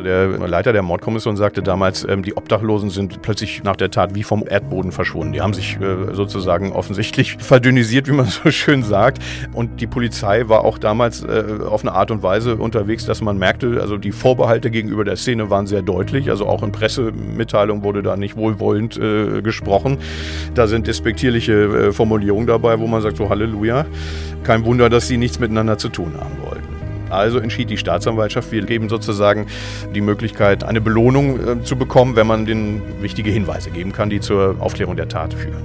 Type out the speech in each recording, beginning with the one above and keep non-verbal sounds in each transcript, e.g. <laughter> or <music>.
Also der Leiter der Mordkommission sagte damals, ähm, die Obdachlosen sind plötzlich nach der Tat wie vom Erdboden verschwunden. Die haben sich äh, sozusagen offensichtlich <laughs> verdünnisiert, wie man so schön sagt. Und die Polizei war auch damals äh, auf eine Art und Weise unterwegs, dass man merkte, also die Vorbehalte gegenüber der Szene waren sehr deutlich. Also auch in Pressemitteilungen wurde da nicht wohlwollend äh, gesprochen. Da sind despektierliche Formulierungen dabei, wo man sagt so Halleluja. Kein Wunder, dass sie nichts miteinander zu tun haben. Also entschied die Staatsanwaltschaft, wir geben sozusagen die Möglichkeit, eine Belohnung äh, zu bekommen, wenn man den wichtige Hinweise geben kann, die zur Aufklärung der Tat führen.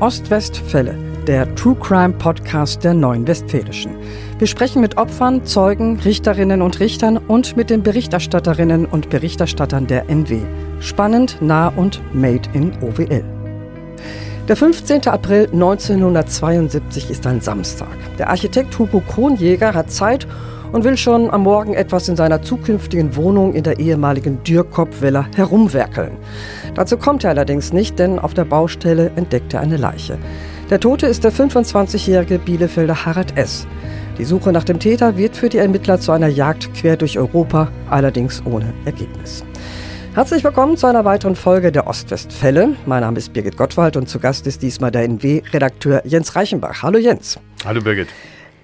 Ostwestfälle, der True Crime Podcast der Neuen Westfälischen. Wir sprechen mit Opfern, Zeugen, Richterinnen und Richtern und mit den Berichterstatterinnen und Berichterstattern der NW. Spannend, nah und made in OWL. Der 15. April 1972 ist ein Samstag. Der Architekt Hugo Kronjäger hat Zeit und will schon am Morgen etwas in seiner zukünftigen Wohnung in der ehemaligen Dürkop-Villa herumwerkeln. Dazu kommt er allerdings nicht, denn auf der Baustelle entdeckt er eine Leiche. Der Tote ist der 25-jährige Bielefelder Harald S. Die Suche nach dem Täter wird für die Ermittler zu einer Jagd quer durch Europa, allerdings ohne Ergebnis. Herzlich willkommen zu einer weiteren Folge der Ostwestfälle. Mein Name ist Birgit Gottwald und zu Gast ist diesmal der NW-Redakteur Jens Reichenbach. Hallo Jens. Hallo Birgit.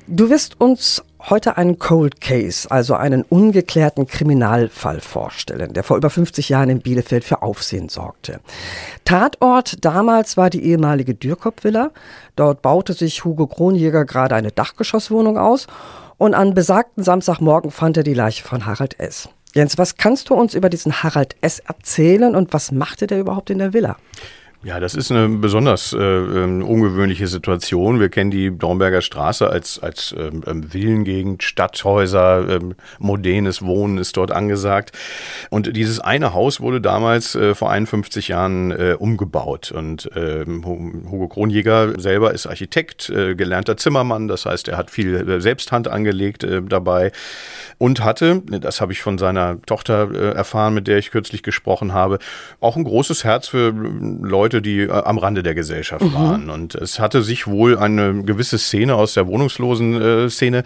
Du wirst uns heute einen Cold Case, also einen ungeklärten Kriminalfall vorstellen, der vor über 50 Jahren in Bielefeld für Aufsehen sorgte. Tatort damals war die ehemalige Dürkop-Villa. Dort baute sich Hugo Kronjäger gerade eine Dachgeschosswohnung aus und an besagten Samstagmorgen fand er die Leiche von Harald S. Jens, was kannst du uns über diesen Harald S. erzählen und was machte der überhaupt in der Villa? Ja, das ist eine besonders äh, ähm, ungewöhnliche Situation. Wir kennen die Dornberger Straße als, als ähm, ähm, Villengegend, Stadthäuser, ähm, modernes Wohnen ist dort angesagt. Und dieses eine Haus wurde damals äh, vor 51 Jahren äh, umgebaut. Und ähm, Hugo Kronjäger selber ist Architekt, äh, gelernter Zimmermann. Das heißt, er hat viel äh, Selbsthand angelegt äh, dabei und hatte, das habe ich von seiner Tochter erfahren, mit der ich kürzlich gesprochen habe, auch ein großes Herz für Leute, Leute, die äh, am Rande der Gesellschaft mhm. waren. Und es hatte sich wohl eine gewisse Szene aus der wohnungslosen äh, Szene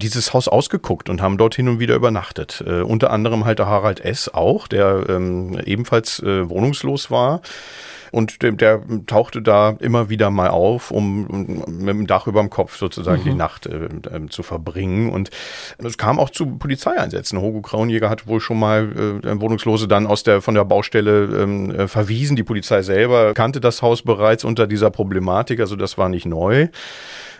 dieses Haus ausgeguckt und haben dort hin und wieder übernachtet. Äh, unter anderem halt der Harald S. auch, der ähm, ebenfalls äh, wohnungslos war. Und der, der, tauchte da immer wieder mal auf, um, um mit dem Dach über dem Kopf sozusagen mhm. die Nacht äh, äh, zu verbringen. Und es kam auch zu Polizeieinsätzen. Hugo Kraunjäger hat wohl schon mal äh, Wohnungslose dann aus der, von der Baustelle ähm, äh, verwiesen. Die Polizei selber kannte das Haus bereits unter dieser Problematik, also das war nicht neu.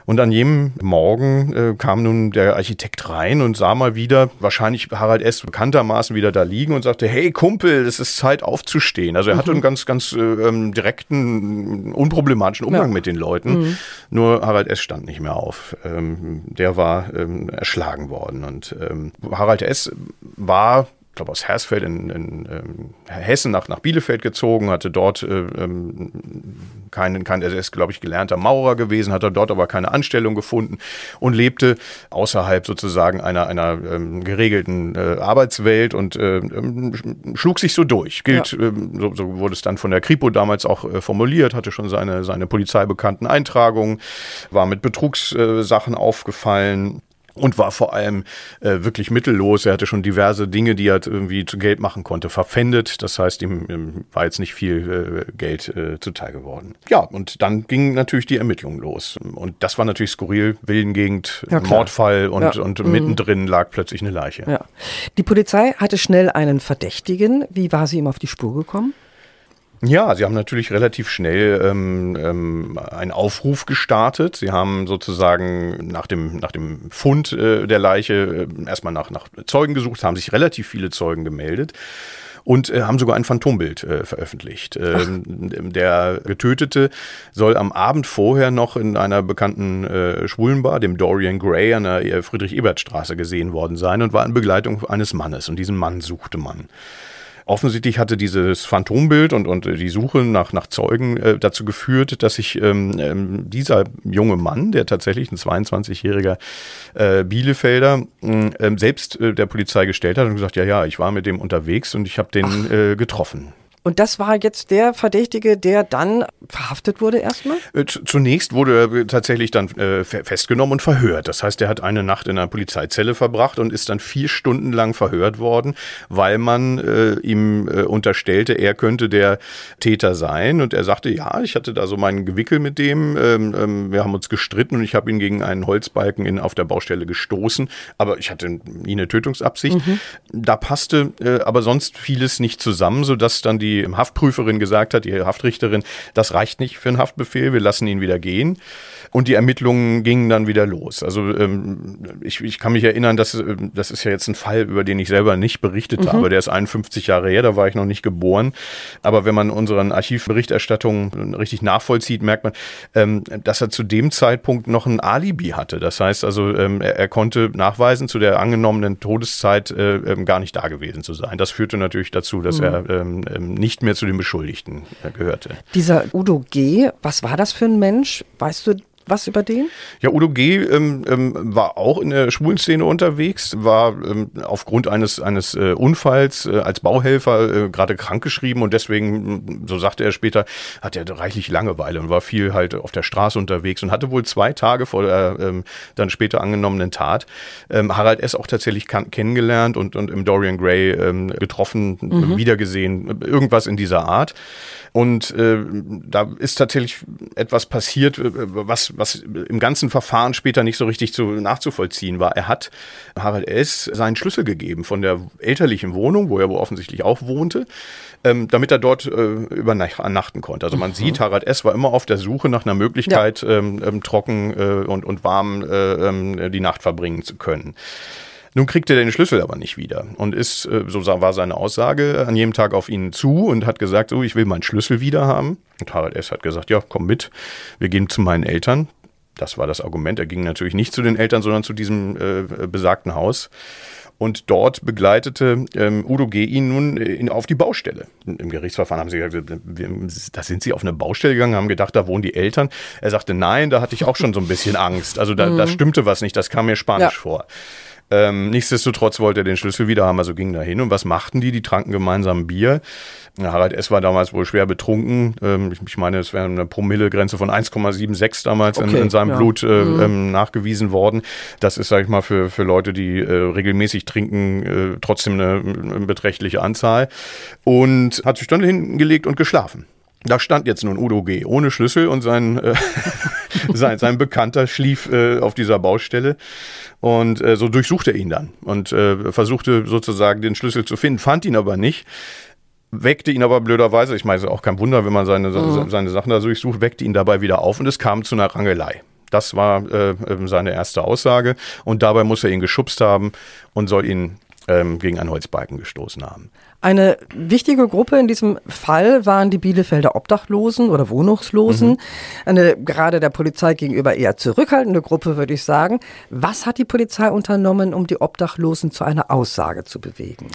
Und an jedem Morgen äh, kam nun der Architekt rein und sah mal wieder, wahrscheinlich Harald S. bekanntermaßen wieder da liegen und sagte, hey Kumpel, es ist Zeit aufzustehen. Also er hatte mhm. einen ganz, ganz äh, ähm, direkten, unproblematischen Umgang ja. mit den Leuten. Mhm. Nur Harald S. stand nicht mehr auf. Ähm, der war ähm, erschlagen worden. Und ähm, Harald S. war ich glaube aus Hersfeld in, in ähm, Hessen nach, nach Bielefeld gezogen, hatte dort äh, ähm, keinen, kein, er ist, glaube ich, gelernter Maurer gewesen, hat er dort aber keine Anstellung gefunden und lebte außerhalb sozusagen einer, einer ähm, geregelten äh, Arbeitswelt und äh, ähm, schlug sich so durch. Gilt, ja. ähm, so, so, wurde es dann von der Kripo damals auch äh, formuliert, hatte schon seine, seine polizeibekannten Eintragungen, war mit Betrugssachen aufgefallen und war vor allem äh, wirklich mittellos. Er hatte schon diverse Dinge, die er irgendwie zu Geld machen konnte, verpfändet. Das heißt, ihm, ihm war jetzt nicht viel äh, Geld äh, zuteil geworden. Ja, und dann ging natürlich die Ermittlung los. Und das war natürlich skurril, Villengegend, ja, Mordfall und, ja. und mhm. mittendrin lag plötzlich eine Leiche. Ja. Die Polizei hatte schnell einen Verdächtigen. Wie war sie ihm auf die Spur gekommen? Ja, sie haben natürlich relativ schnell ähm, ähm, einen Aufruf gestartet. Sie haben sozusagen nach dem, nach dem Fund äh, der Leiche äh, erstmal nach, nach Zeugen gesucht, haben sich relativ viele Zeugen gemeldet und äh, haben sogar ein Phantombild äh, veröffentlicht. Ähm, der Getötete soll am Abend vorher noch in einer bekannten äh, Schwulenbar, dem Dorian Gray, an der Friedrich-Ebert-Straße gesehen worden sein und war in Begleitung eines Mannes. Und diesen Mann suchte man. Offensichtlich hatte dieses Phantombild und, und die Suche nach, nach Zeugen äh, dazu geführt, dass sich ähm, ähm, dieser junge Mann, der tatsächlich ein 22-jähriger äh, Bielefelder, äh, selbst äh, der Polizei gestellt hat und gesagt, ja, ja, ich war mit dem unterwegs und ich habe den äh, getroffen. Und das war jetzt der Verdächtige, der dann verhaftet wurde erstmal? Äh, zunächst wurde er tatsächlich dann äh, festgenommen und verhört. Das heißt, er hat eine Nacht in einer Polizeizelle verbracht und ist dann vier Stunden lang verhört worden, weil man äh, ihm äh, unterstellte, er könnte der Täter sein. Und er sagte, ja, ich hatte da so meinen Gewickel mit dem. Ähm, ähm, wir haben uns gestritten und ich habe ihn gegen einen Holzbalken in, auf der Baustelle gestoßen. Aber ich hatte nie eine Tötungsabsicht. Mhm. Da passte aber sonst vieles nicht zusammen, sodass dann die die Haftprüferin gesagt hat, die Haftrichterin, das reicht nicht für einen Haftbefehl, wir lassen ihn wieder gehen. Und die Ermittlungen gingen dann wieder los. Also ähm, ich, ich kann mich erinnern, dass äh, das ist ja jetzt ein Fall, über den ich selber nicht berichtet mhm. habe. Der ist 51 Jahre her, da war ich noch nicht geboren. Aber wenn man unseren Archivberichterstattungen richtig nachvollzieht, merkt man, ähm, dass er zu dem Zeitpunkt noch ein Alibi hatte. Das heißt also, ähm, er, er, konnte nachweisen, zu der angenommenen Todeszeit äh, ähm, gar nicht da gewesen zu sein. Das führte natürlich dazu, dass mhm. er ähm, ähm, nicht mehr zu den Beschuldigten äh, gehörte. Dieser Udo G., was war das für ein Mensch? Weißt du was über den? Ja, Udo G. Ähm, ähm, war auch in der Schwulenszene unterwegs, war ähm, aufgrund eines, eines äh, Unfalls äh, als Bauhelfer äh, gerade krankgeschrieben und deswegen, so sagte er später, hat er reichlich Langeweile und war viel halt auf der Straße unterwegs und hatte wohl zwei Tage vor der ähm, dann später angenommenen Tat ähm, Harald S. auch tatsächlich kennengelernt und, und im Dorian Gray ähm, getroffen, mhm. wiedergesehen, irgendwas in dieser Art. Und äh, da ist tatsächlich etwas passiert, äh, was, was im ganzen Verfahren später nicht so richtig zu, nachzuvollziehen war. Er hat Harald S. seinen Schlüssel gegeben von der elterlichen Wohnung, wo er wohl offensichtlich auch wohnte, ähm, damit er dort äh, übernachten konnte. Also man mhm. sieht, Harald S. war immer auf der Suche nach einer Möglichkeit, ja. ähm, ähm, trocken äh, und, und warm äh, ähm, die Nacht verbringen zu können. Nun kriegt er den Schlüssel aber nicht wieder und ist, äh, so war seine Aussage, an jedem Tag auf ihn zu und hat gesagt, so, ich will meinen Schlüssel wieder haben. Und Harald S. hat gesagt, ja, komm mit, wir gehen zu meinen Eltern. Das war das Argument. Er ging natürlich nicht zu den Eltern, sondern zu diesem äh, besagten Haus. Und dort begleitete ähm, Udo G. ihn nun in, auf die Baustelle. Im Gerichtsverfahren haben sie gesagt, da sind sie auf eine Baustelle gegangen, haben gedacht, da wohnen die Eltern. Er sagte, nein, da hatte ich auch schon so ein bisschen Angst. Also da, mhm. da stimmte was nicht, das kam mir spanisch ja. vor. Ähm, nichtsdestotrotz wollte er den Schlüssel wieder haben, also ging da hin. Und was machten die? Die tranken gemeinsam Bier. Harald S. war damals wohl schwer betrunken. Ähm, ich meine, es wäre eine Promillegrenze von 1,76 damals okay, in, in, seinem ja. Blut äh, mhm. ähm, nachgewiesen worden. Das ist, sag ich mal, für, für Leute, die äh, regelmäßig trinken, äh, trotzdem eine, eine beträchtliche Anzahl. Und hat sich dann hingelegt und geschlafen. Da stand jetzt nun Udo G. ohne Schlüssel und sein, äh, <laughs> <laughs> sein, sein Bekannter schlief äh, auf dieser Baustelle. Und äh, so durchsuchte er ihn dann und äh, versuchte sozusagen den Schlüssel zu finden, fand ihn aber nicht. Weckte ihn aber blöderweise, ich meine, auch kein Wunder, wenn man seine, mhm. seine Sachen da durchsucht, weckte ihn dabei wieder auf und es kam zu einer Rangelei. Das war äh, seine erste Aussage. Und dabei muss er ihn geschubst haben und soll ihn ähm, gegen einen Holzbalken gestoßen haben. Eine wichtige Gruppe in diesem Fall waren die Bielefelder Obdachlosen oder Wohnungslosen. Mhm. Eine gerade der Polizei gegenüber eher zurückhaltende Gruppe, würde ich sagen. Was hat die Polizei unternommen, um die Obdachlosen zu einer Aussage zu bewegen?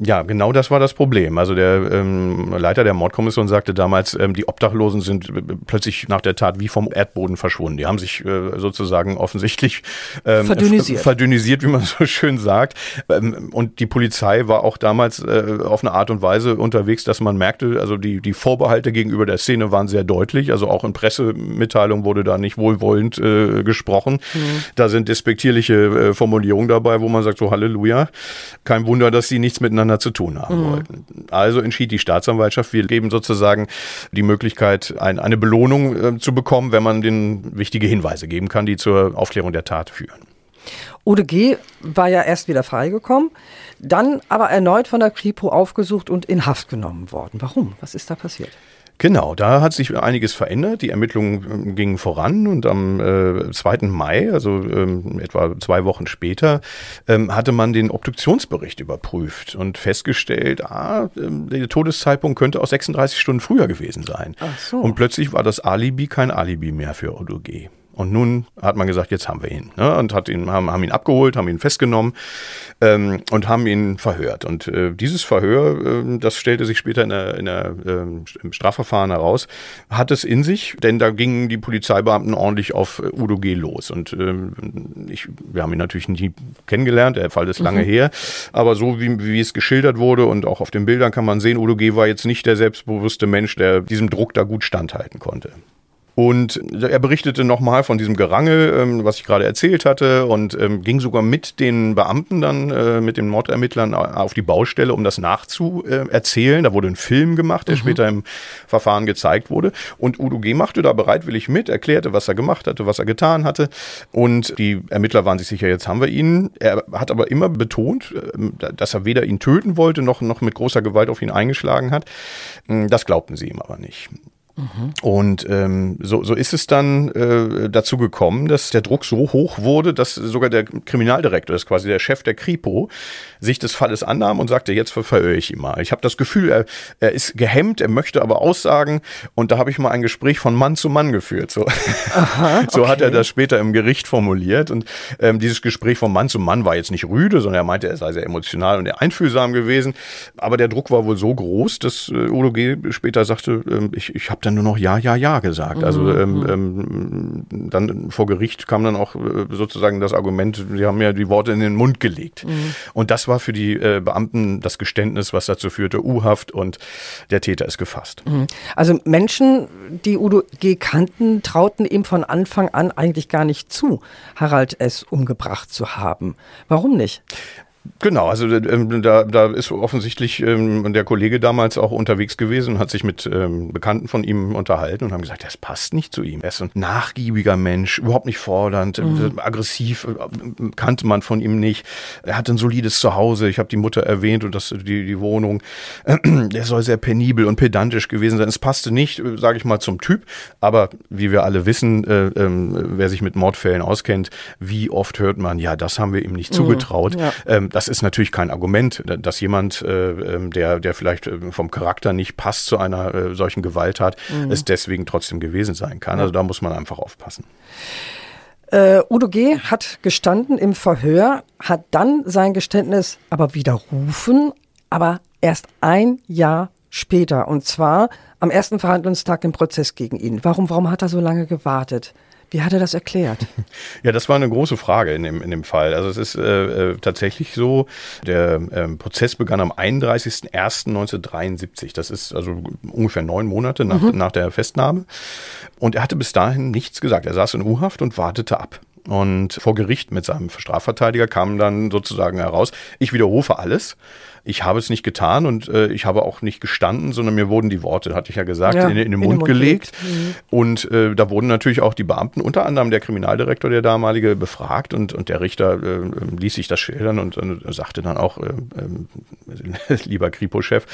Ja, genau das war das Problem. Also der ähm, Leiter der Mordkommission sagte damals, ähm, die Obdachlosen sind äh, plötzlich nach der Tat wie vom Erdboden verschwunden. Die haben sich äh, sozusagen offensichtlich ähm, verdünnisiert. <laughs> verdünnisiert, wie man so schön sagt. Ähm, und die Polizei war auch damals äh, auf eine Art und Weise unterwegs, dass man merkte, also die, die Vorbehalte gegenüber der Szene waren sehr deutlich. Also auch in Pressemitteilungen wurde da nicht wohlwollend äh, gesprochen. Mhm. Da sind despektierliche äh, Formulierungen dabei, wo man sagt, so Halleluja. Kein Wunder, dass sie nichts miteinander miteinander zu tun haben mhm. wollten. Also entschied die Staatsanwaltschaft, wir geben sozusagen die Möglichkeit, ein, eine Belohnung äh, zu bekommen, wenn man den wichtige Hinweise geben kann, die zur Aufklärung der Tat führen. Ude G. war ja erst wieder freigekommen, dann aber erneut von der Kripo aufgesucht und in Haft genommen worden. Warum? Was ist da passiert? Genau, da hat sich einiges verändert. Die Ermittlungen ähm, gingen voran und am äh, 2. Mai, also ähm, etwa zwei Wochen später, ähm, hatte man den Obduktionsbericht überprüft und festgestellt, ah, ähm, der Todeszeitpunkt könnte auch 36 Stunden früher gewesen sein. Ach so. Und plötzlich war das Alibi kein Alibi mehr für Odo G. Und nun hat man gesagt, jetzt haben wir ihn. Ne? Und hat ihn, haben, haben ihn abgeholt, haben ihn festgenommen ähm, und haben ihn verhört. Und äh, dieses Verhör, äh, das stellte sich später in der, in der, äh, im Strafverfahren heraus, hat es in sich, denn da gingen die Polizeibeamten ordentlich auf äh, Udo G. los. Und ähm, ich, wir haben ihn natürlich nie kennengelernt, der Fall ist lange mhm. her. Aber so wie, wie es geschildert wurde und auch auf den Bildern kann man sehen, Udo G. war jetzt nicht der selbstbewusste Mensch, der diesem Druck da gut standhalten konnte. Und er berichtete nochmal von diesem Gerangel, ähm, was ich gerade erzählt hatte, und ähm, ging sogar mit den Beamten dann, äh, mit den Mordermittlern auf die Baustelle, um das nachzuerzählen. Da wurde ein Film gemacht, der mhm. später im Verfahren gezeigt wurde. Und Udo G. machte da bereitwillig mit, erklärte, was er gemacht hatte, was er getan hatte. Und die Ermittler waren sich sicher, jetzt haben wir ihn. Er hat aber immer betont, äh, dass er weder ihn töten wollte, noch, noch mit großer Gewalt auf ihn eingeschlagen hat. Das glaubten sie ihm aber nicht. Und ähm, so, so ist es dann äh, dazu gekommen, dass der Druck so hoch wurde, dass sogar der Kriminaldirektor, das ist quasi der Chef der Kripo, sich des Falles annahm und sagte, jetzt verhöre ich ihn mal. Ich habe das Gefühl, er, er ist gehemmt, er möchte aber aussagen. Und da habe ich mal ein Gespräch von Mann zu Mann geführt. So, Aha, okay. <laughs> so hat er das später im Gericht formuliert. Und ähm, dieses Gespräch von Mann zu Mann war jetzt nicht rüde, sondern er meinte, er sei sehr emotional und einfühlsam gewesen. Aber der Druck war wohl so groß, dass äh, Udo G. später sagte, äh, ich, ich habe dann nur noch Ja, Ja, Ja gesagt. Also mhm. ähm, mhm. ähm, dann vor Gericht kam dann auch äh, sozusagen das Argument, sie haben ja die Worte in den Mund gelegt. Mhm. Und das war für die äh, Beamten das Geständnis, was dazu führte, U-Haft und der Täter ist gefasst. Mhm. Also Menschen, die Udo G. kannten, trauten ihm von Anfang an eigentlich gar nicht zu, Harald S. umgebracht zu haben. Warum nicht? Genau, also ähm, da, da ist offensichtlich ähm, der Kollege damals auch unterwegs gewesen und hat sich mit ähm, Bekannten von ihm unterhalten und haben gesagt, das passt nicht zu ihm. Er ist ein nachgiebiger Mensch, überhaupt nicht fordernd, mhm. aggressiv, äh, kannte man von ihm nicht. Er hat ein solides Zuhause, ich habe die Mutter erwähnt und das die, die Wohnung. <clears throat> Er soll sehr penibel und pedantisch gewesen sein. Es passte nicht, äh, sage ich mal, zum Typ, aber wie wir alle wissen, äh, äh, wer sich mit Mordfällen auskennt, wie oft hört man, ja, das haben wir ihm nicht mhm. zugetraut. Ja. Ähm, das ist natürlich kein Argument, dass jemand, äh, ähm, der, der vielleicht äh, vom Charakter nicht passt zu einer äh, solchen Gewalttat, mhm. es deswegen trotzdem gewesen sein kann. Also da muss man einfach aufpassen. Uh, Udo G. hat gestanden im Verhör, hat dann sein Geständnis aber widerrufen, aber erst ein Jahr später. Und zwar am ersten Verhandlungstag im Prozess gegen ihn. Warum, warum hat er so lange gewartet? Wie hat er das erklärt? <laughs> Ja, das war eine große Frage in dem, in dem Fall. Also es ist äh, äh tatsächlich so, der äh, Prozess begann am 31.01.1973. Das ist also ungefähr neun Monate nach, mhm. nach der Festnahme. Und er hatte bis dahin nichts gesagt. Er saß in U-Haft und wartete ab. Und vor Gericht mit seinem Strafverteidiger kam dann sozusagen heraus, ich widerrufe alles ich habe es nicht getan und äh, ich habe auch nicht gestanden, sondern mir wurden die Worte, hatte ich ja gesagt, ja, in, in, den Mund, in den Mund gelegt. Mhm. Und äh, da wurden natürlich auch die Beamten, unter anderem der Kriminaldirektor, der damalige, befragt und, und der Richter äh, ließ sich das schildern und äh, sagte dann auch, äh, äh, <laughs> lieber Kripo-Chef,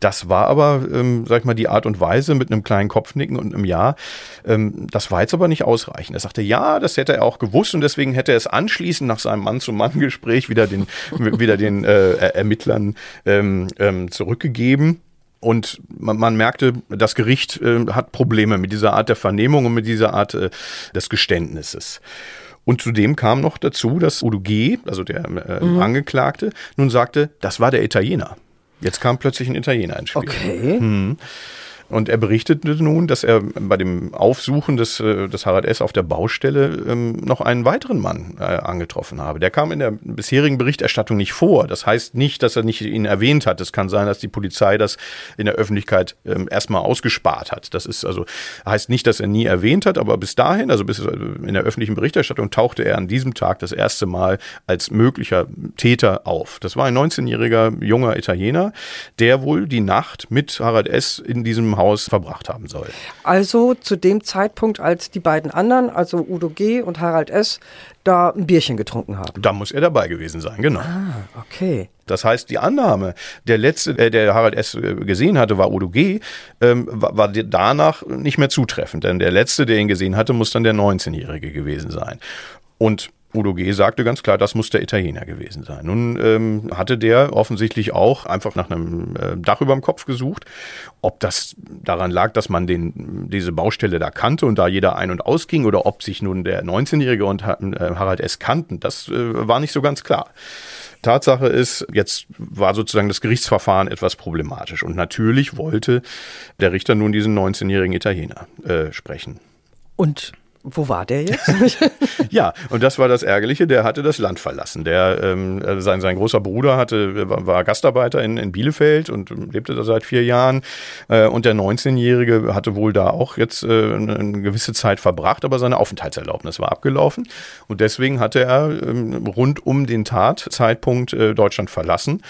das war aber, ähm, sag ich mal, die Art und Weise mit einem kleinen Kopfnicken und einem Ja, ähm, das war jetzt aber nicht ausreichend. Er sagte, ja, das hätte er auch gewusst und deswegen hätte er es anschließend nach seinem Mann-zu-Mann-Gespräch wieder den, <laughs> wieder den äh, Ermittlern ähm, ähm, zurückgegeben. Und man, man, merkte, das Gericht äh, hat Probleme mit dieser Art der Vernehmung und mit dieser Art äh, des Geständnisses. Und zudem kam noch dazu, dass Udo G., also der äh, mhm. Angeklagte, nun sagte, das war der Italiener. Jetzt kam plötzlich ein Italiener ins Spiel. Okay. Mhm. Und er berichtete nun, dass er bei dem Aufsuchen des, äh, des Harald S. auf der Baustelle ähm, noch einen weiteren Mann äh, angetroffen habe. Der kam in der bisherigen Berichterstattung nicht vor. Das heißt nicht, dass er nicht ihn erwähnt hat. Es kann sein, dass die Polizei das in der Öffentlichkeit ähm, erstmal ausgespart hat. Das ist also, heißt nicht, dass er nie erwähnt hat, aber bis dahin, also bis in der öffentlichen Berichterstattung tauchte er an diesem Tag das erste Mal als möglicher Täter auf. Das war ein 19-jähriger junger Italiener, der wohl die Nacht mit Harald S. in diesem Haus verbracht haben soll. Also zu dem Zeitpunkt, als die beiden anderen, also Udo G. und Harald S., da ein Bierchen getrunken haben. Da muss er dabei gewesen sein, genau. Ah, okay. Das heißt, die Annahme, der letzte, äh, der Harald S. gesehen hatte, war Udo G., ähm, war, war danach nicht mehr zutreffend. Denn der letzte, der ihn gesehen hatte, muss dann der 19-Jährige gewesen sein. Und Udo G. sagte ganz klar, das muss der Italiener gewesen sein. Nun ähm, hatte der offensichtlich auch einfach nach einem äh, Dach über dem Kopf gesucht. Ob das daran lag, dass man den, diese Baustelle da kannte und da jeder ein- und ausging oder ob sich nun der 19-Jährige und äh, Harald S. kannten, das äh, war nicht so ganz klar. Tatsache ist, jetzt war sozusagen das Gerichtsverfahren etwas problematisch und natürlich wollte der Richter nun diesen 19-jährigen Italiener äh, sprechen. Und wo war der jetzt? <laughs> <laughs> ja, und das war das Ärgerliche, der hatte das Land verlassen. Der, ähm, äh, sein, sein großer Bruder hatte, war, Gastarbeiter in, in Bielefeld und lebte da seit vier Jahren. Äh, und der 19-Jährige hatte wohl da auch jetzt äh, eine, eine, gewisse Zeit verbracht, aber seine Aufenthaltserlaubnis war abgelaufen. Und deswegen hatte er ähm, rund um den Tatzeitpunkt äh, Deutschland verlassen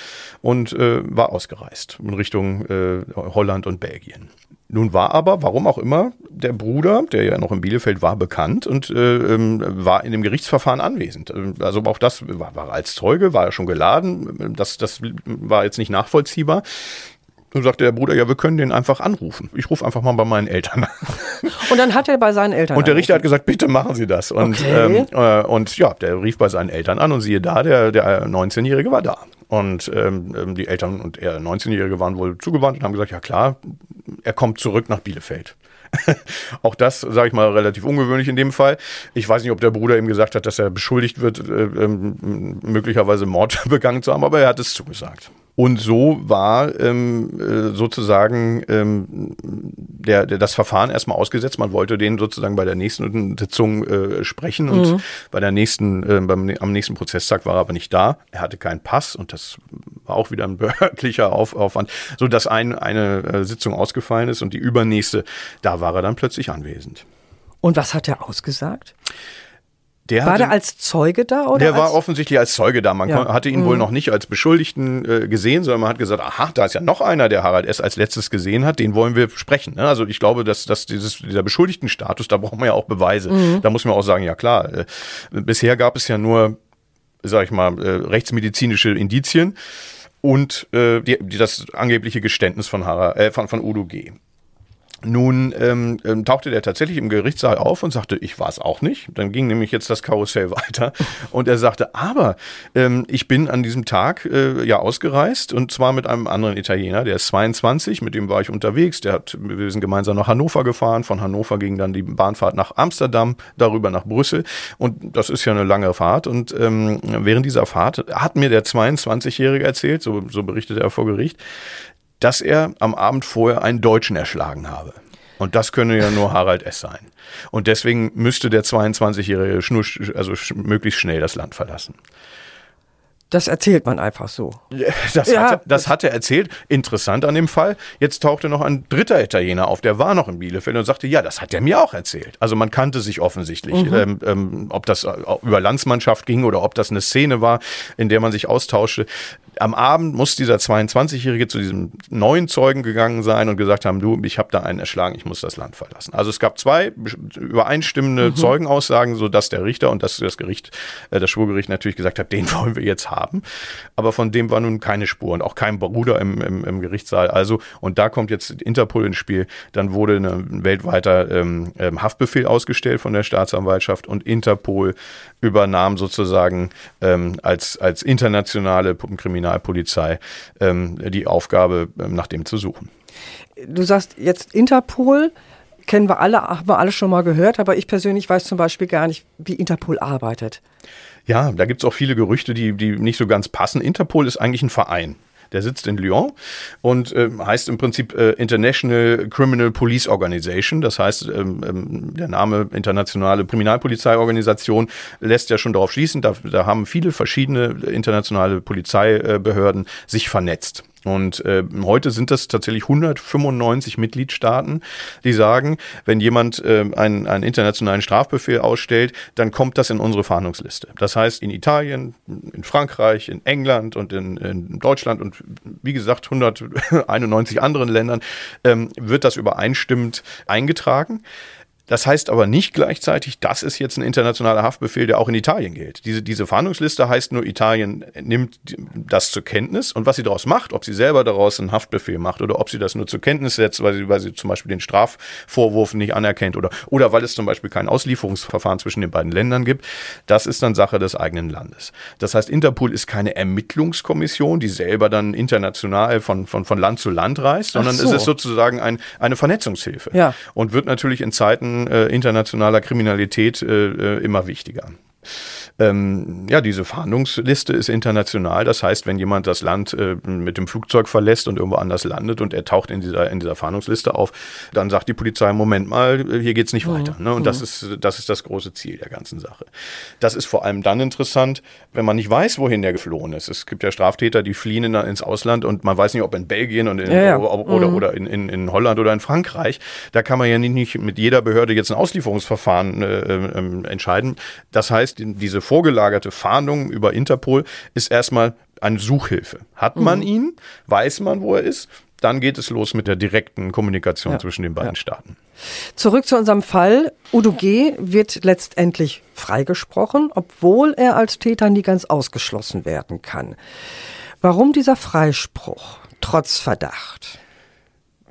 und äh, war ausgereist in Richtung äh, Holland und Belgien. Nun war aber, warum auch immer, der Bruder, der ja noch in Bielefeld war, bekannt und äh, ähm, war in dem Gerichtsverfahren anwesend. Ähm, also auch das war, war als Zeuge, war er schon geladen. Das, das war jetzt nicht nachvollziehbar. Nun sagte der Bruder, ja, wir können den einfach anrufen. Ich rufe einfach mal bei meinen Eltern an. Und dann hat er bei seinen Eltern Und der Richter hat gesagt, bitte machen Sie das. Und, okay. ähm, äh, und ja, der rief bei seinen Eltern an und siehe da, der, der 19-Jährige war da. Und ähm, ähm die Eltern und er 19-Jährige waren wohl zugewandt und haben gesagt, ja klar, er kommt zurück nach Bielefeld. <laughs> Auch das, sage ich mal, relativ ungewöhnlich in dem Fall. Ich weiß nicht, ob der Bruder ihm gesagt hat, dass er beschuldigt wird, äh, ähm, möglicherweise Mord <laughs> begangen zu haben, aber er hat es zugesagt. Und so war ähm, äh, sozusagen ähm, der, der, das Verfahren erstmal ausgesetzt. Man wollte den sozusagen bei der nächsten Sitzung äh, sprechen und mhm. bei der nächsten, äh, beim, am nächsten Prozesstag war er aber nicht da. Er hatte keinen Pass und das war auch wieder ein <laughs> behördlicher Auf, Aufwand, so dass ein, eine äh, Sitzung ausgefallen ist und die übernächste, da war er dann plötzlich anwesend. Und was hat er ausgesagt? Der war hatte, der als Zeuge da? Oder der war offensichtlich als Zeuge da. Man ja. hatte ihn mhm. wohl noch nicht als Beschuldigten äh, gesehen, sondern man hat gesagt, aha, da ist ja noch einer, der Harald S. als letztes gesehen hat, den wollen wir sprechen. Ne? Also ich glaube, dass, dass dieses, dieser Beschuldigtenstatus, da braucht man ja auch Beweise. Mhm. Da muss man auch sagen, ja klar, äh, bisher gab es ja nur, sag ich mal, äh, rechtsmedizinische Indizien und äh, die, die, das angebliche Geständnis von, Harald, äh, von, von Udo G. Nun ähm, ähm, tauchte der tatsächlich im Gerichtssaal auf und sagte, ich war es auch nicht. Dann ging nämlich jetzt das Karussell <laughs> weiter und er sagte, aber ähm, ich bin an diesem Tag äh, ja ausgereist und zwar mit einem anderen Italiener, der ist 22, mit dem war ich unterwegs. Der hat, wir sind gemeinsam nach Hannover gefahren. Von Hannover ging dann die Bahnfahrt nach Amsterdam, darüber nach Brüssel und das ist ja eine lange Fahrt. Und ähm, während dieser Fahrt hat mir der 22-Jährige erzählt, so, so berichtete er vor Gericht, dass er am Abend vorher einen Deutschen erschlagen habe. Und das könne ja nur Harald S. sein. Und deswegen müsste der 22-Jährige also möglichst schnell das Land verlassen. Das erzählt man einfach so. Das, ja, hat, das hat er erzählt. Interessant an dem Fall. Jetzt tauchte noch ein dritter Italiener auf, der war noch in Bielefeld und sagte, ja, das hat er mir auch erzählt. Also man kannte sich offensichtlich. Mhm. Ähm, ähm, ob das über Landsmannschaft ging oder ob das eine Szene war, in der man sich austauschte am Abend muss dieser 22-Jährige zu diesem neuen Zeugen gegangen sein und gesagt haben, du, ich habe da einen erschlagen, ich muss das Land verlassen. Also es gab zwei übereinstimmende mhm. Zeugenaussagen, sodass der Richter und das, das Gericht, äh, das Schwurgericht natürlich gesagt hat, den wollen wir jetzt haben. Aber von dem war nun keine Spur und auch kein Bruder im, im, im Gerichtssaal. Also, und da kommt jetzt Interpol ins Spiel. Dann wurde ein weltweiter ähm, ähm, Haftbefehl ausgestellt von der Staatsanwaltschaft und Interpol übernahm sozusagen ähm, als, als internationale Kriminal Kriminalpolizei ähm, die Aufgabe, ähm, nach dem zu suchen. Du sagst jetzt Interpol, kennen wir alle, haben wir alle schon mal gehört, aber ich persönlich weiß zum Beispiel gar nicht, wie Interpol arbeitet. Ja, da gibt es auch viele Gerüchte, die, die nicht so ganz passen. Interpol ist eigentlich ein Verein. Der sitzt in Lyon und äh, heißt im Prinzip äh, International Criminal Police Organization. Das heißt, ähm, ähm, der Name Internationale Kriminalpolizeiorganisation lässt ja schon darauf schließen, da, da haben viele verschiedene internationale Polizeibehörden sich vernetzt. Und äh, heute sind das tatsächlich 195 Mitgliedstaaten, die sagen, wenn jemand äh, einen, einen internationalen Strafbefehl ausstellt, dann kommt das in unsere Fahndungsliste. Das heißt, in Italien, in Frankreich, in England und in, in Deutschland und wie gesagt 191 anderen Ländern ähm, wird das übereinstimmend eingetragen. Das heißt aber nicht gleichzeitig, das ist jetzt ein internationaler Haftbefehl, der auch in Italien gilt. Diese, diese Fahndungsliste heißt nur, Italien nimmt das zur Kenntnis und was sie daraus macht, ob sie selber daraus einen Haftbefehl macht oder ob sie das nur zur Kenntnis setzt, weil sie, weil sie zum Beispiel den Strafvorwurf nicht anerkennt oder, oder weil es zum Beispiel kein Auslieferungsverfahren zwischen den beiden Ländern gibt, das ist dann Sache des eigenen Landes. Das heißt, Interpol ist keine Ermittlungskommission, die selber dann international von, von, von Land zu Land reist, sondern so. es ist sozusagen ein, eine Vernetzungshilfe ja. und wird natürlich in Zeiten äh, internationaler Kriminalität äh, äh, immer wichtiger. Ähm, ja, diese Fahndungsliste ist international. Das heißt, wenn jemand das Land äh, mit dem Flugzeug verlässt und irgendwo anders landet und er taucht in dieser, in dieser Fahndungsliste auf, dann sagt die Polizei, Moment mal, hier geht's nicht mhm. weiter. Ne? Und mhm. das ist, das ist das große Ziel der ganzen Sache. Das ist vor allem dann interessant, wenn man nicht weiß, wohin der geflohen ist. Es gibt ja Straftäter, die fliehen in, ins Ausland und man weiß nicht, ob in Belgien und in, ja, ja. oder, mhm. oder in, in, in Holland oder in Frankreich. Da kann man ja nicht, nicht mit jeder Behörde jetzt ein Auslieferungsverfahren äh, äh, entscheiden. Das heißt, diese vorgelagerte Fahndung über Interpol ist erstmal eine Suchhilfe. Hat man mhm. ihn, weiß man, wo er ist, dann geht es los mit der direkten Kommunikation ja. zwischen den beiden ja. Staaten. Zurück zu unserem Fall. Udo G. wird letztendlich freigesprochen, obwohl er als Täter nie ganz ausgeschlossen werden kann. Warum dieser Freispruch trotz Verdacht?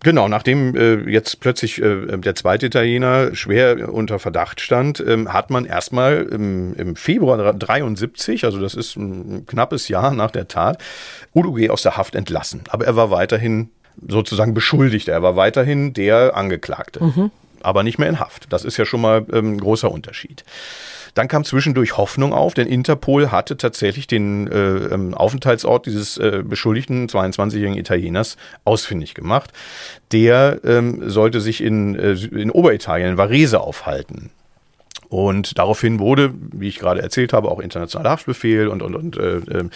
Genau, nachdem äh, jetzt plötzlich äh, der zweite Italiener schwer unter Verdacht stand, ähm, hat man erstmal im, im Februar 73, also das ist ein knappes Jahr nach der Tat, Udo G. aus der Haft entlassen. Aber er war weiterhin sozusagen beschuldigt. Er war weiterhin der Angeklagte. Mhm. Aber nicht mehr in Haft. Das ist ja schon mal ähm, ein großer Unterschied. Dann kam zwischendurch Hoffnung auf, denn Interpol hatte tatsächlich den äh, ähm, Aufenthaltsort dieses äh, beschuldigten 22-jährigen Italieners ausfindig gemacht. Der ähm, sollte sich in, äh, in Oberitalien, Varese, aufhalten. Und daraufhin wurde, wie ich gerade erzählt habe, auch internationaler Haftbefehl und, und, und äh, äh,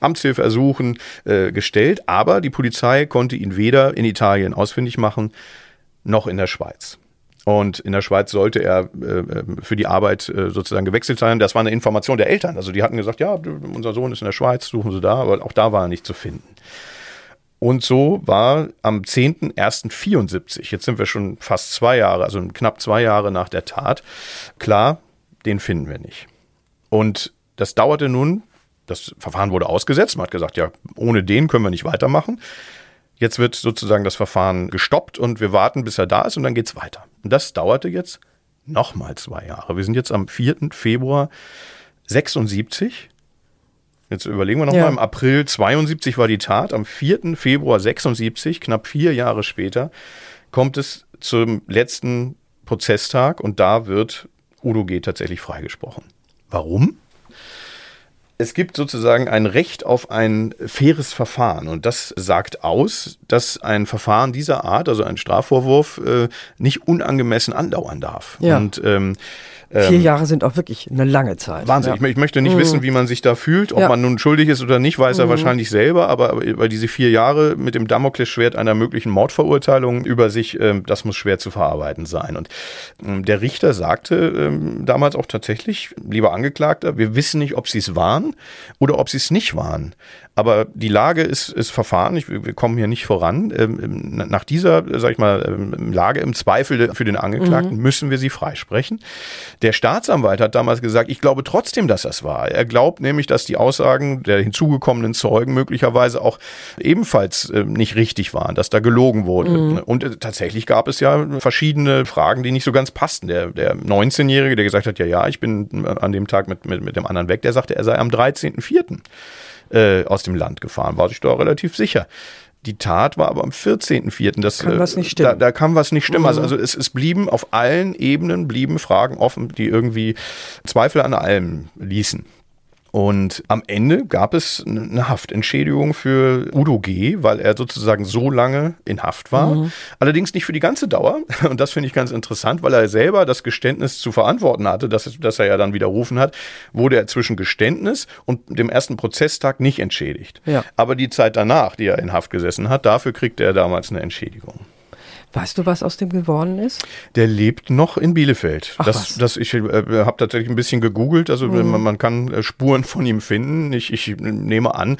Amtshilfeersuchen äh, gestellt. Aber die Polizei konnte ihn weder in Italien ausfindig machen, noch in der Schweiz. Und in der Schweiz sollte er äh, für die Arbeit äh, sozusagen gewechselt sein. Das war eine Information der Eltern. Also die hatten gesagt, ja, unser Sohn ist in der Schweiz, suchen Sie da, aber auch da war er nicht zu finden. Und so war am 10.01.74, jetzt sind wir schon fast zwei Jahre, also knapp zwei Jahre nach der Tat, klar, den finden wir nicht. Und das dauerte nun, das Verfahren wurde ausgesetzt, man hat gesagt, ja, ohne den können wir nicht weitermachen. Jetzt wird sozusagen das Verfahren gestoppt und wir warten, bis er da ist und dann geht's weiter. Und das dauerte jetzt nochmal zwei Jahre. Wir sind jetzt am 4. Februar 76. Jetzt überlegen wir nochmal, ja. im April 72 war die Tat, am 4. Februar 76, knapp vier Jahre später, kommt es zum letzten Prozesstag und da wird Udo G. tatsächlich freigesprochen. Warum? Es gibt sozusagen ein Recht auf ein faires Verfahren und das sagt aus, dass ein Verfahren dieser Art, also ein Strafvorwurf, äh, nicht unangemessen andauern darf. Ja. Und ähm, Vier ähm, Jahre sind auch wirklich eine lange Zeit. Wahnsinn. Ja. Ich, ich, möchte nicht mhm. wissen, wie man sich da fühlt. Ob ja. man nun schuldig ist oder nicht, weiß mhm. er wahrscheinlich selber. Aber, aber diese vier Jahre mit dem Damoklesschwert einer möglichen Mordverurteilung über sich, ähm, das muss schwer zu verarbeiten sein. Und ähm, der Richter sagte ähm, damals auch tatsächlich, lieber Angeklagter, wir wissen nicht, ob sie es waren oder ob sie es nicht waren. Aber die Lage ist, ist verfahren. Ich, wir kommen hier nicht voran. Ähm, nach dieser, sag ich mal, ähm, Lage im Zweifel für den Angeklagten mhm. müssen wir sie freisprechen. Der Staatsanwalt hat damals gesagt, ich glaube trotzdem, dass das war. Er glaubt nämlich, dass die Aussagen der hinzugekommenen Zeugen möglicherweise auch ebenfalls äh, nicht richtig waren, dass da gelogen wurde. Mhm. Und äh, tatsächlich gab es ja verschiedene Fragen, die nicht so ganz passten. Der, der 19-Jährige, der gesagt hat, ja, ja, ich bin äh, an dem Tag mit, mit, mit dem anderen weg, der sagte, er sei am 13.04 äh, aus dem Land gefahren, war sich da relativ sicher. Die Tat war aber am 14.04. Das kann was nicht stimmen. Da, da kann was nicht stimmen. Also, mhm. Also, also es, es blieben auf allen Ebenen blieben Fragen offen, die irgendwie Zweifel an allem ließen. Und am Ende gab es eine Haftentschädigung für Udo G., weil er sozusagen so lange in Haft war. Mhm. Allerdings nicht für die ganze Dauer. <laughs> Und das finde ich ganz interessant, weil er selber das Geständnis zu verantworten hatte, das, das er ja dann widerrufen hat, wurde er zwischen Geständnis und dem ersten Prozesstag nicht entschädigt. Ja. Aber die Zeit danach, die er in Haft gesessen hat, dafür kriegte er damals eine Entschädigung. Weißt du, was aus dem geworden ist? Der lebt noch in Bielefeld. Ach, das, das, ich äh, habe tatsächlich ein bisschen gegoogelt. Also mhm. man, man, kann äh, Spuren <laughs> von ihm finden. Ich, ich nehme an,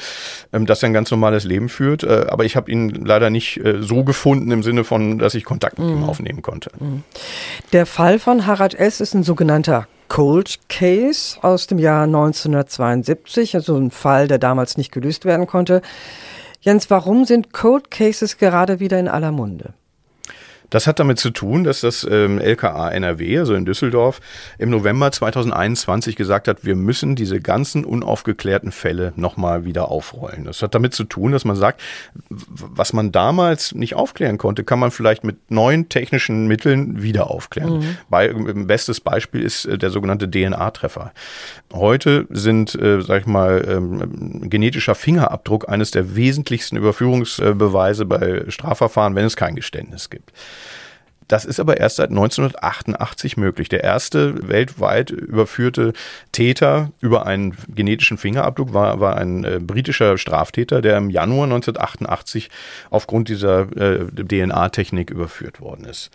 ähm, dass er ein ganz normales Leben führt. Äh, aber ich habe ihn leider nicht äh, so gefunden im Sinne von, dass ich Kontakt mit mhm. ihm aufnehmen konnte. Mhm. Der Fall von Harald S. ist ein sogenannter Cold Case aus dem Jahr 1972, also ein Fall, der damals nicht gelöst werden konnte. Jens, warum sind Cold Cases gerade wieder in aller Munde? Das hat damit zu tun, dass das ähm, LKA NRW, also in Düsseldorf, im November 2021 gesagt hat, wir müssen diese ganzen unaufgeklärten Fälle nochmal wieder aufrollen. Das hat damit zu tun, dass man sagt, was man damals nicht aufklären konnte, kann man vielleicht mit neuen technischen Mitteln wieder aufklären. Mhm. Bei, bestes Beispiel ist äh, der sogenannte DNA-Treffer. Heute sind, äh, sag ich mal, ähm, genetischer Fingerabdruck eines der wesentlichsten Überführungsbeweise bei Strafverfahren, wenn es kein Geständnis gibt. Das ist aber erst seit 1988 möglich. Der erste weltweit überführte Täter über einen genetischen Fingerabdruck war, war ein äh, britischer Straftäter, der im Januar 1988 aufgrund dieser äh, DNA-Technik überführt worden ist.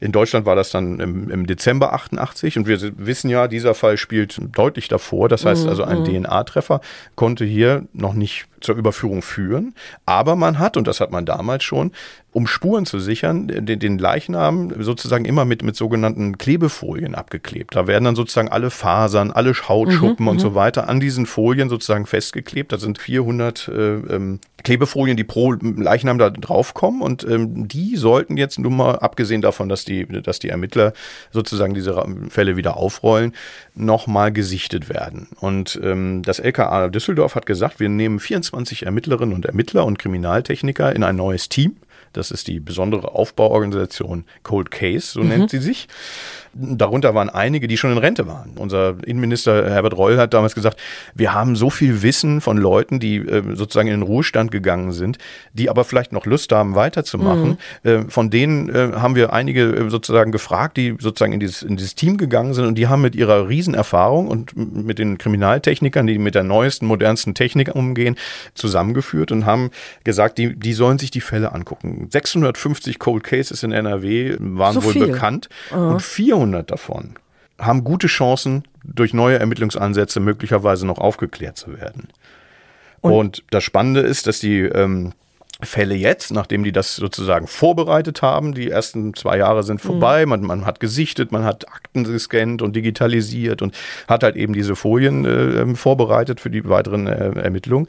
In Deutschland war das dann im, im, Dezember 88 und wir wissen ja, dieser Fall spielt deutlich davor. Das heißt also, ein mhm. DNA-Treffer konnte hier noch nicht zur Überführung führen. Aber man hat, und das hat man damals schon, um Spuren zu sichern, den, den Leichnam sozusagen immer mit, mit sogenannten Klebefolien abgeklebt. Da werden dann sozusagen alle Fasern, alle Hautschuppen mhm, und so mhm. weiter an diesen Folien sozusagen festgeklebt. Da sind 400 äh, ähm, Klebefolien, die pro Leichnam da draufkommen und ähm, die sollten jetzt nun mal, abgesehen davon, dass die, dass die Ermittler sozusagen diese Fälle wieder aufrollen, nochmal gesichtet werden. Und ähm, das LKA Düsseldorf hat gesagt, wir nehmen 24 Ermittlerinnen und Ermittler und Kriminaltechniker in ein neues Team das ist die besondere Aufbauorganisation Cold Case, so mhm. nennt sie sich. Darunter waren einige, die schon in Rente waren. Unser Innenminister Herbert Reul hat damals gesagt, wir haben so viel Wissen von Leuten, die äh, sozusagen in den Ruhestand gegangen sind, die aber vielleicht noch Lust haben, weiterzumachen. Mhm. Äh, von denen äh, haben wir einige sozusagen gefragt, die sozusagen in dieses, in dieses Team gegangen sind und die haben mit ihrer Riesenerfahrung und mit den Kriminaltechnikern, die mit der neuesten, modernsten Technik umgehen, zusammengeführt und haben gesagt, die, die sollen sich die Fälle angucken. 650 Cold Cases in NRW waren so wohl viel. bekannt mhm. und 400 200 davon haben gute Chancen, durch neue Ermittlungsansätze möglicherweise noch aufgeklärt zu werden. Und, und das Spannende ist, dass die ähm, Fälle jetzt, nachdem die das sozusagen vorbereitet haben, die ersten zwei Jahre sind vorbei, mhm. man, man hat gesichtet, man hat Akten gescannt und digitalisiert und hat halt eben diese Folien äh, ähm, vorbereitet für die weiteren äh, Ermittlungen,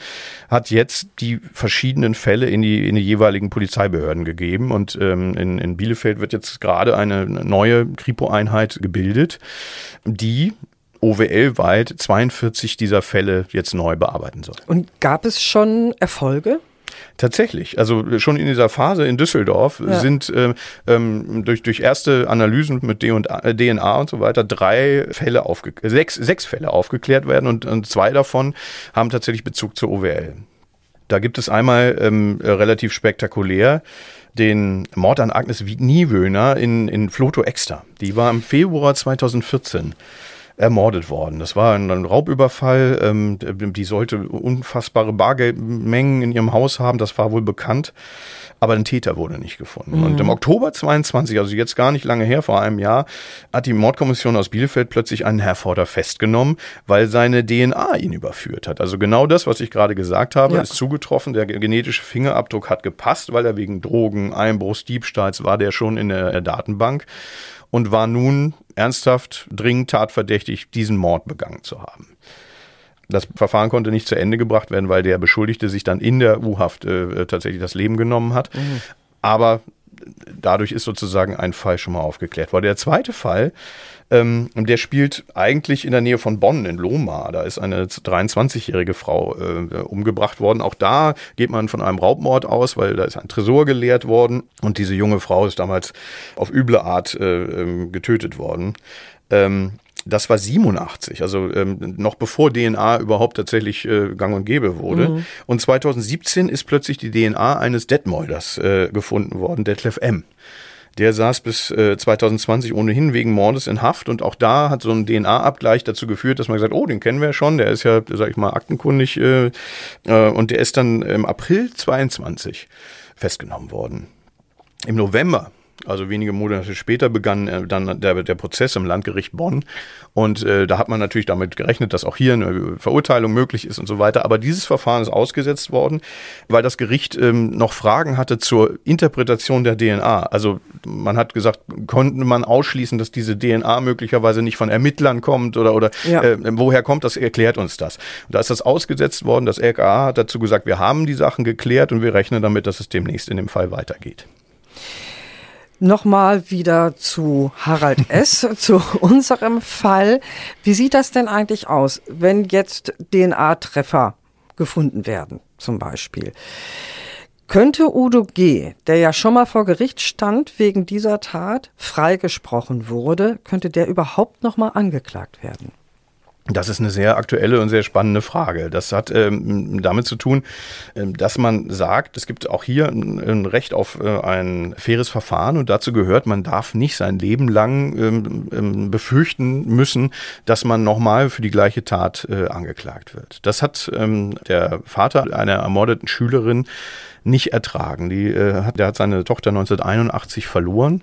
hat jetzt die verschiedenen Fälle in die, in die jeweiligen Polizeibehörden gegeben und ähm, in, in Bielefeld wird jetzt gerade eine neue Kripo-Einheit gebildet, die OWL-weit 42 dieser Fälle jetzt neu bearbeiten soll. Und gab es schon Erfolge? Tatsächlich. Also schon in dieser Phase in Düsseldorf ja. sind äh, ähm, durch, durch erste Analysen mit D und, äh, DNA und so weiter drei Fälle aufge sechs, sechs Fälle aufgeklärt werden und, und zwei davon haben tatsächlich Bezug zur OWL. Da gibt es einmal ähm, relativ spektakulär den Mord an Agnes Niewöhner in, in Floto Exter. Die war im Februar 2014 ermordet worden. Das war ein, Raubüberfall. Ähm, die sollte unfassbare Bargeldmengen in ihrem Haus haben. Das war wohl bekannt. Aber ein Täter wurde nicht gefunden. Mhm. Und im Oktober 22, also jetzt gar nicht lange her, vor einem Jahr, hat die Mordkommission aus Bielefeld plötzlich einen Herforder festgenommen, weil seine DNA ihn überführt hat. Also genau das, was ich gerade gesagt habe, ja. ist zugetroffen. Der genetische Fingerabdruck hat gepasst, weil er wegen Drogen, Einbruchs, Diebstahls war der schon in der Datenbank und war nun ernsthaft dringend tatverdächtig, diesen Mord begangen zu haben. Das Verfahren konnte nicht zu Ende gebracht werden, weil der Beschuldigte sich dann in der U-Haft äh, tatsächlich das Leben genommen hat. Mhm. Aber dadurch ist sozusagen ein Fall schon mal aufgeklärt worden. Der zweite Fall ähm, der spielt eigentlich in der Nähe von Bonn in Lohmar. Da ist eine 23-jährige Frau äh, umgebracht worden. Auch da geht man von einem Raubmord aus, weil da ist ein Tresor geleert worden und diese junge Frau ist damals auf üble Art äh, ähm, getötet worden. Ähm, das war 87, also ähm, noch bevor DNA überhaupt tatsächlich äh, gang und gäbe wurde. Mhm. Und 2017 ist plötzlich die DNA eines Detmolders äh, gefunden worden, Detlef M. Der saß bis äh, 2020 ohnehin wegen Mordes in Haft und auch da hat so ein DNA-Abgleich dazu geführt, dass man gesagt, oh, den kennen wir ja schon, der ist ja, sag ich mal, aktenkundig äh, äh, und der ist dann im April 22 festgenommen worden. Im November Also wenige Monate später begann äh, dann der, der Prozess im Landgericht Bonn. Und äh, da hat man natürlich damit gerechnet, dass auch hier eine Verurteilung möglich ist und so weiter. Aber dieses Verfahren ist ausgesetzt worden, weil das Gericht ähm, noch Fragen hatte zur Interpretation der DNA. Also man hat gesagt, konnte man ausschließen, dass diese DNA möglicherweise nicht von Ermittlern kommt oder, oder ja. äh, woher kommt das, erklärt uns das. Und da ist das ausgesetzt worden. Das LKA hat dazu gesagt, wir haben die Sachen geklärt und wir rechnen damit, dass es demnächst in dem Fall weitergeht. Nochmal wieder zu Harald <laughs> S., zu unserem Fall. Wie sieht das denn eigentlich aus, wenn jetzt DNA-Treffer gefunden werden, zum Beispiel? Könnte Udo G., der ja schon mal vor Gericht stand wegen dieser Tat, freigesprochen wurde, könnte der überhaupt noch mal angeklagt werden? Das ist eine sehr aktuelle und sehr spannende Frage. Das hat ähm, damit zu tun, ähm, dass man sagt, es gibt auch hier ein, Recht auf äh, ein faires Verfahren und dazu gehört, man darf nicht sein Leben lang ähm, ähm befürchten müssen, dass man nochmal für die gleiche Tat äh, angeklagt wird. Das hat ähm, der Vater einer ermordeten Schülerin nicht ertragen. Die, äh, hat, der hat seine Tochter 1981 verloren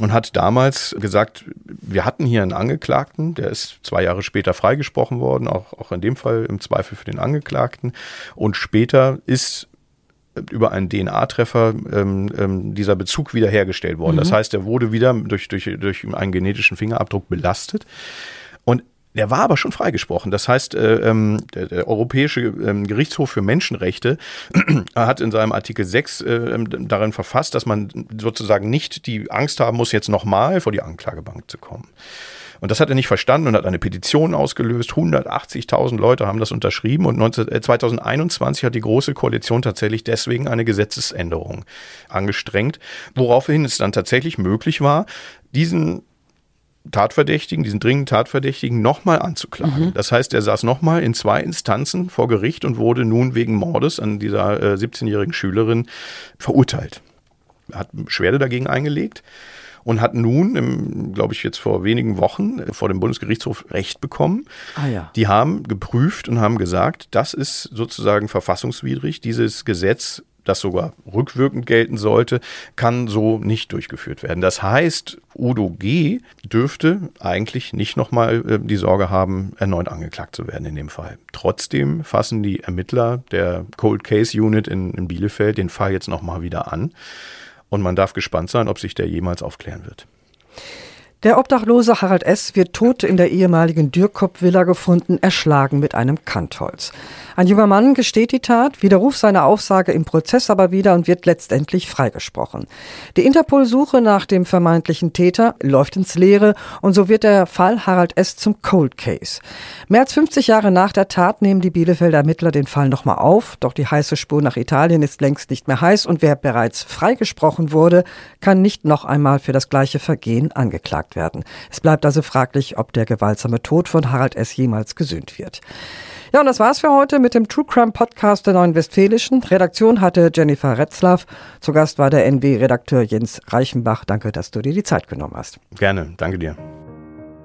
und hat damals gesagt, wir hatten hier einen Angeklagten, der ist zwei Jahre später freigesprochen worden, auch, auch in dem Fall im Zweifel für den Angeklagten. Und später ist über einen DNA-Treffer ähm, ähm, dieser Bezug wiederhergestellt worden. Mhm. Das heißt, er wurde wieder durch, durch, durch einen genetischen Fingerabdruck belastet. Und der war aber schon freigesprochen. Das heißt, äh, ähm, der, der, Europäische ähm, Gerichtshof für Menschenrechte <clears throat> hat in seinem Artikel 6 äh, ähm, darin verfasst, dass man sozusagen nicht die Angst haben muss, jetzt nochmal vor die Anklagebank zu kommen. Und das hat er nicht verstanden und hat eine Petition ausgelöst. 180.000 Leute haben das unterschrieben und 19, äh, 2021 hat die Große Koalition tatsächlich deswegen eine Gesetzesänderung angestrengt, woraufhin es dann tatsächlich möglich war, diesen Tatverdächtigen, diesen dringenden Tatverdächtigen nochmal anzuklagen. Mhm. Das heißt, er saß nochmal in zwei Instanzen vor Gericht und wurde nun wegen Mordes an dieser äh, 17-jährigen Schülerin verurteilt. Er hat Beschwerde dagegen eingelegt und hat nun, glaube ich, jetzt vor wenigen Wochen äh, vor dem Bundesgerichtshof Recht bekommen. Ah, ja. Die haben geprüft und haben gesagt, das ist sozusagen verfassungswidrig. Dieses Gesetz das sogar rückwirkend gelten sollte, kann so nicht durchgeführt werden. Das heißt, Udo G. dürfte eigentlich nicht nochmal äh, die Sorge haben, erneut angeklagt zu werden in dem Fall. Trotzdem fassen die Ermittler der Cold Case Unit in, in Bielefeld den Fall jetzt nochmal wieder an. Und man darf gespannt sein, ob sich der jemals aufklären wird. Der Obdachlose Harald S. wird tot in der ehemaligen Dürkop-Villa gefunden, erschlagen mit einem Kantholz. Ein junger Mann gesteht die Tat, widerruft seine Aussage im Prozess aber wieder und wird letztendlich freigesprochen. Die Interpol-Suche nach dem vermeintlichen Täter läuft ins Leere und so wird der Fall Harald S. zum Cold Case. Mehr als 50 Jahre nach der Tat nehmen die Bielefelder Ermittler den Fall nochmal auf, doch die heiße Spur nach Italien ist längst nicht mehr heiß und wer bereits freigesprochen wurde, kann nicht noch einmal für das gleiche Vergehen angeklagt werden. Es bleibt also fraglich, ob der gewaltsame Tod von Harald S. jemals gesühnt wird. Ja, und das war's für heute mit dem True Crime Podcast der Neuen Westfälischen. Redaktion hatte Jennifer Retzlaff. Zu Gast war der NW-Redakteur Jens Reichenbach. Danke, dass du dir die Zeit genommen hast. Gerne, danke dir.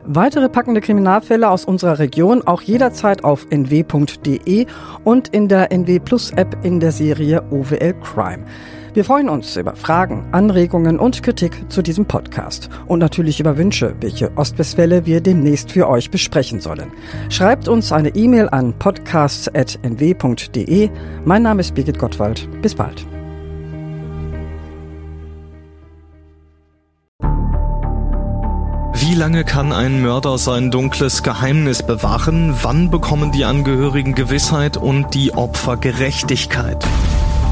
Weitere packende Kriminalfälle aus unserer Region auch jederzeit auf nw.de und in der NW Plus App in der Serie OWL Crime. Wir freuen uns über Fragen, Anregungen und Kritik zu diesem Podcast und natürlich über Wünsche, welche Ostwestfälle wir demnächst für euch besprechen sollen. Schreibt uns eine E-Mail an podcasts.nw.de. Mein Name ist Birgit Gottwald. Bis bald. Wie lange kann ein Mörder sein dunkles Geheimnis bewahren? Wann bekommen die Angehörigen Gewissheit und die Opfer Gerechtigkeit?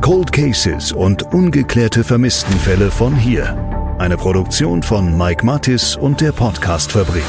Cold Cases und ungeklärte Vermisstenfälle von hier. Eine Produktion von Mike Mattis und der Podcast Fabrik.